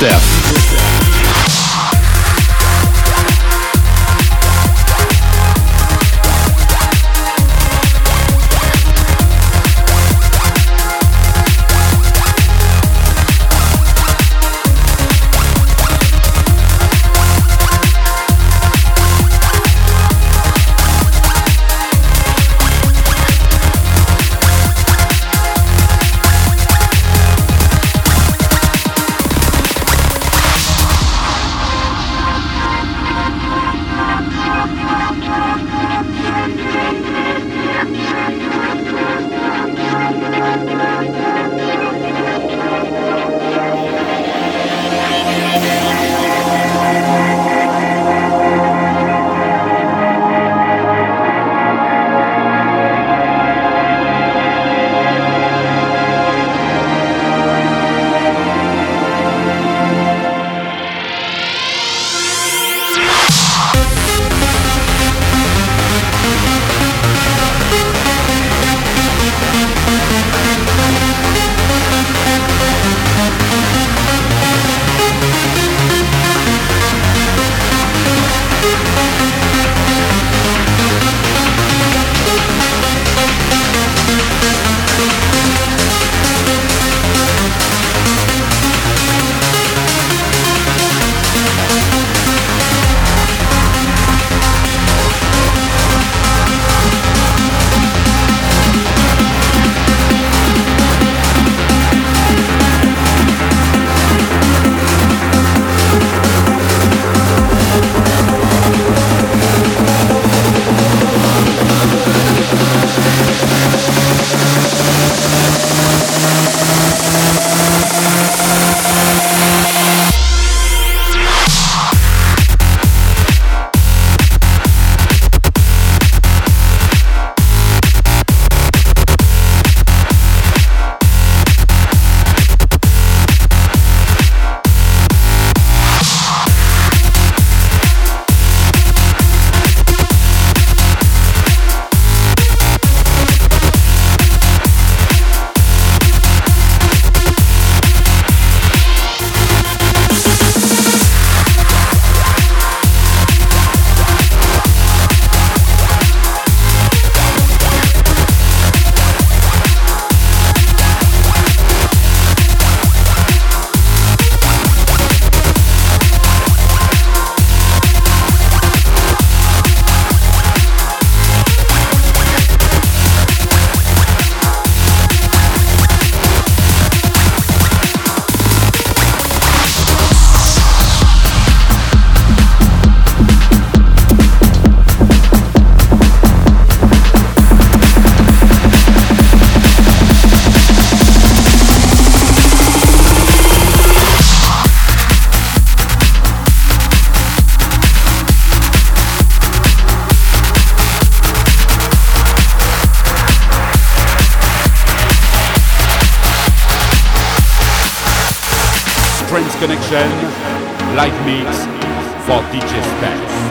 Steph. Connection, Live Mix for DJ Spence.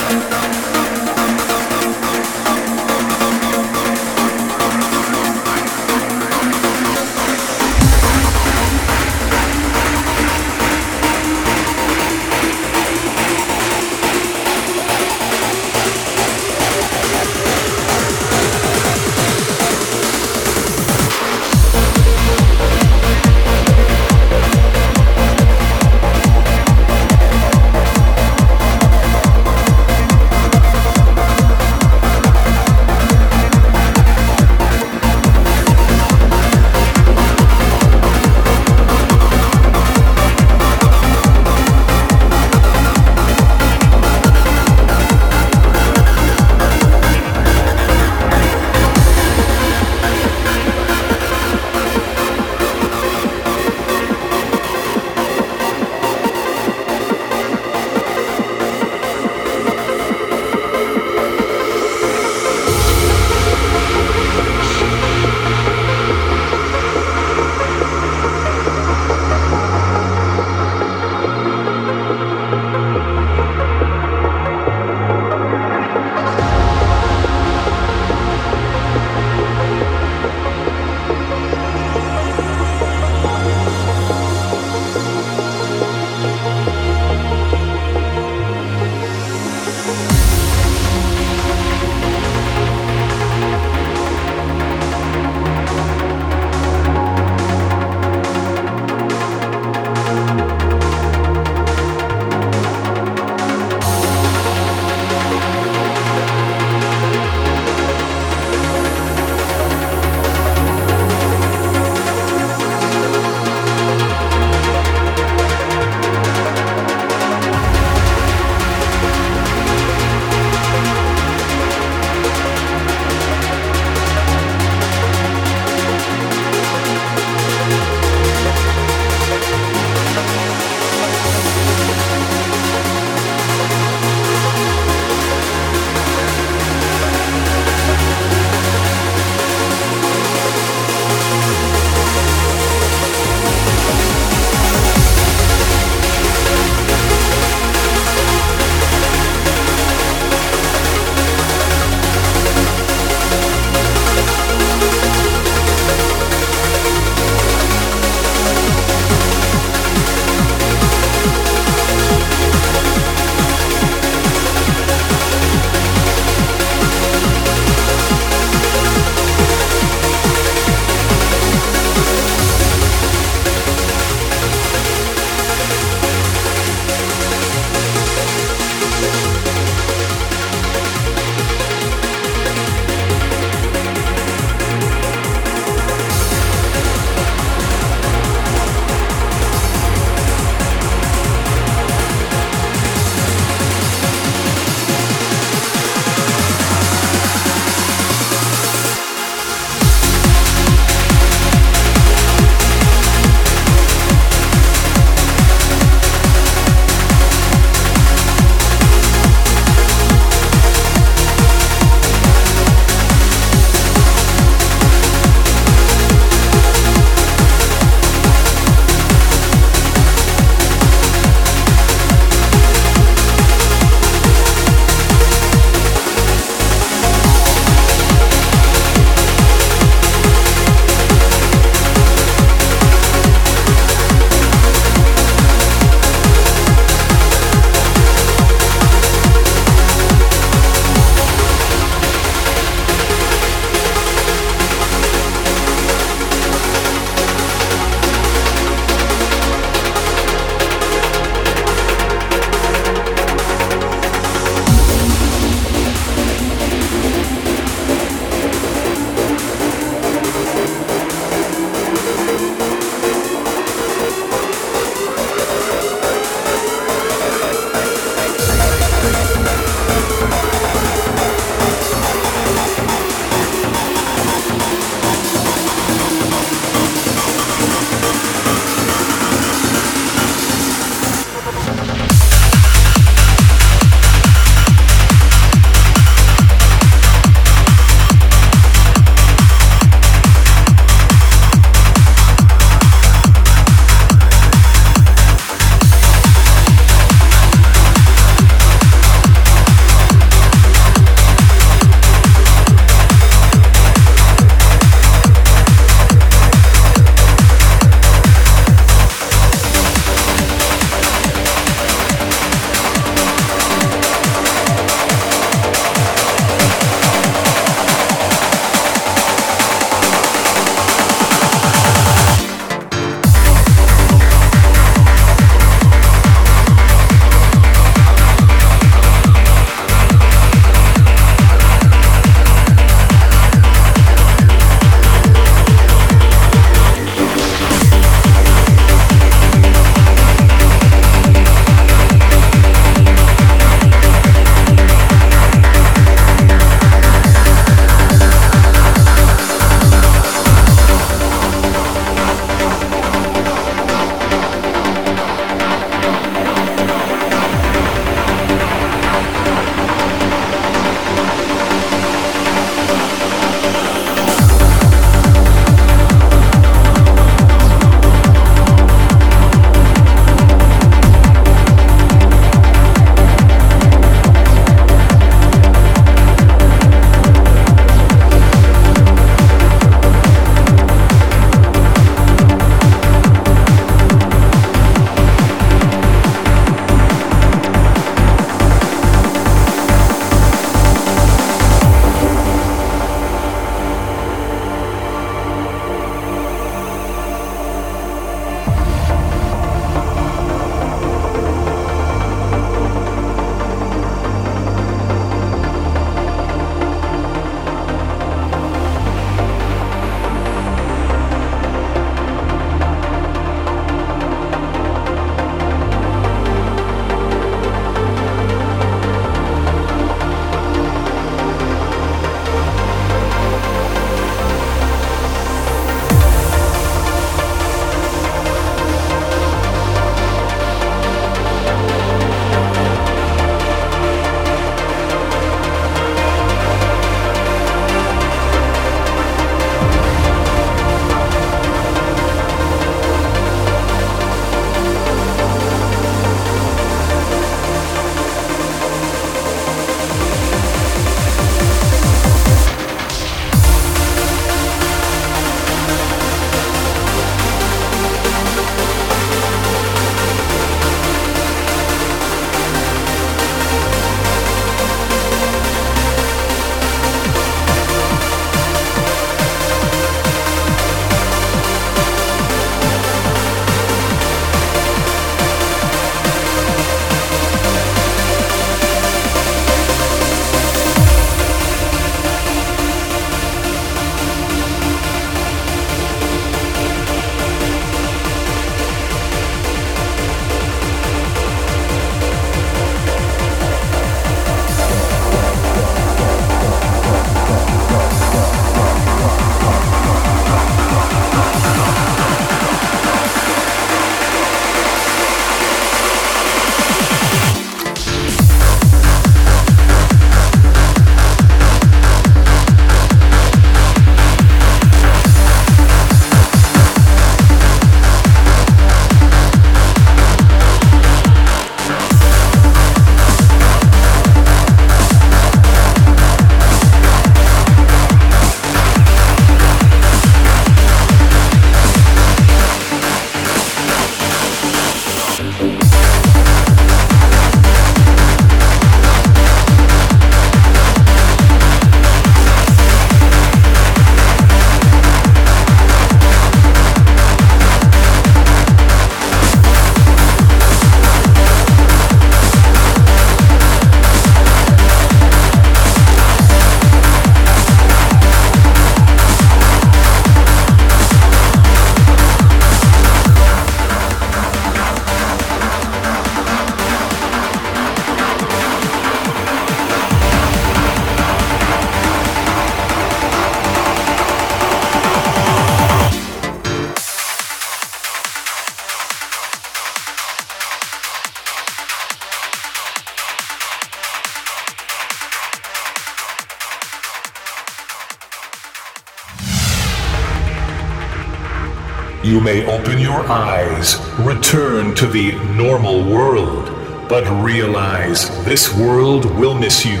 Your eyes, return to the normal world, but realize this world will miss you.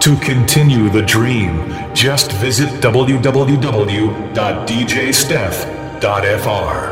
To continue the dream, just visit www.djsteph.fr.